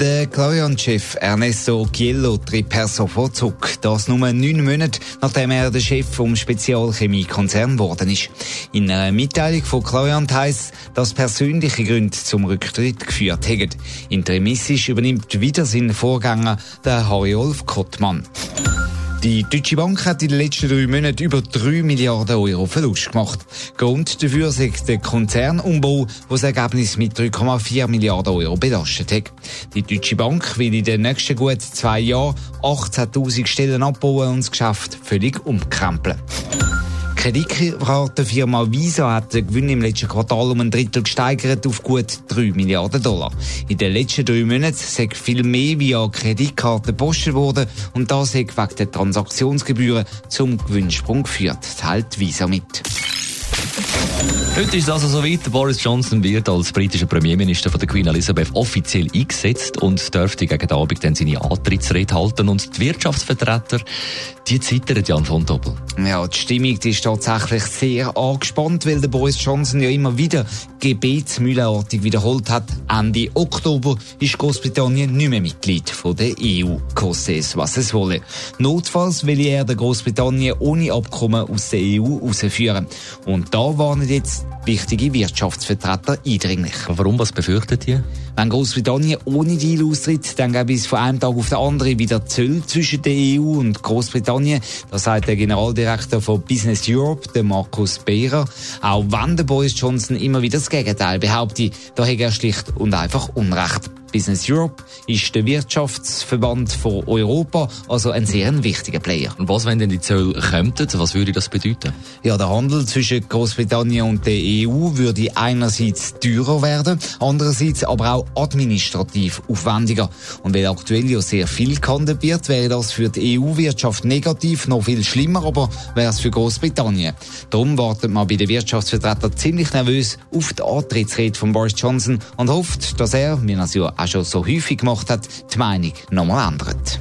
Der Clarion-Chef Ernesto Giello tritt per sofort zurück. Das nur neun Monate, nachdem er der Chef vom Spezialchemiekonzern geworden ist. In einer Mitteilung von Clarion heisst, dass persönliche Gründe zum Rücktritt geführt haben. Interimistisch übernimmt wieder seinen Vorgänger, der Harry-Olf Kottmann. Die Deutsche Bank hat in den letzten drei Monaten über 3 Milliarden Euro Verlust gemacht. Grund dafür ist der Konzernumbau, der das Ergebnis mit 3,4 Milliarden Euro belastet hat. Die Deutsche Bank will in den nächsten gut zwei Jahren 18.000 Stellen abbauen und das Geschäft völlig umkrempeln. Kreditkartenfirma Visa hat den Gewinn im letzten Quartal um ein Drittel gesteigert auf gut 3 Milliarden Dollar. In den letzten drei Monaten sind viel mehr via Kreditkarten gepostet worden und das hat wegen der Transaktionsgebühren zum Gewinnsprung geführt, teilt Visa mit. Heute ist es also soweit. Boris Johnson wird als britischer Premierminister von der Queen Elizabeth offiziell eingesetzt und dürfte gegen Abend dann seine Antrittsrede halten. Und die Wirtschaftsvertreter, die zittern Jan von Doppel. Ja, die Stimmung die ist tatsächlich sehr angespannt, weil der Boris Johnson ja immer wieder gebetsmühlenartig wiederholt hat. Ende Oktober ist Großbritannien nicht mehr Mitglied von der EU. Koste es, was es wolle. Notfalls will er der Großbritannien ohne Abkommen aus der EU rausführen. Und da warnen jetzt wichtige Wirtschaftsvertreter eindringlich. Warum, was befürchtet ihr? Wenn Großbritannien ohne Deal austritt, dann gäbe es von einem Tag auf den anderen wieder Zölle zwischen der EU und Großbritannien. Das sagt der Generaldirektor von Business Europe, der Markus Behrer. Auch wenn der Boris Johnson immer wieder das Gegenteil behauptet, da hat er schlicht und einfach Unrecht. Business Europe ist der Wirtschaftsverband von Europa, also ein sehr wichtiger Player. Und was, wenn denn die Zölle kommen? Was würde das bedeuten? Ja, der Handel zwischen Großbritannien und der EU würde einerseits teurer werden, andererseits aber auch administrativ aufwendiger. Und weil aktuell ja sehr viel gehandelt wird, wäre das für die EU-Wirtschaft negativ, noch viel schlimmer, aber wäre es für Großbritannien. Darum wartet man bei den Wirtschaftsvertretern ziemlich nervös auf die Antrittsrede von Boris Johnson und hofft, dass er, wie er es ja auch schon so häufig gemacht hat, die Meinung nochmal ändert.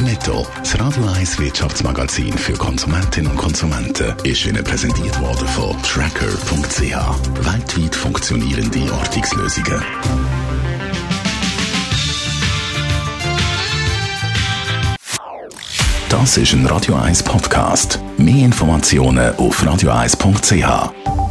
Netto, das Radio 1 Wirtschaftsmagazin für Konsumentinnen und Konsumenten, ist Ihnen präsentiert worden von Tracker.ch. Weltweit funktionierende Ortungslösungen. Das ist ein Radio 1 Podcast. Mehr Informationen auf radio1.ch.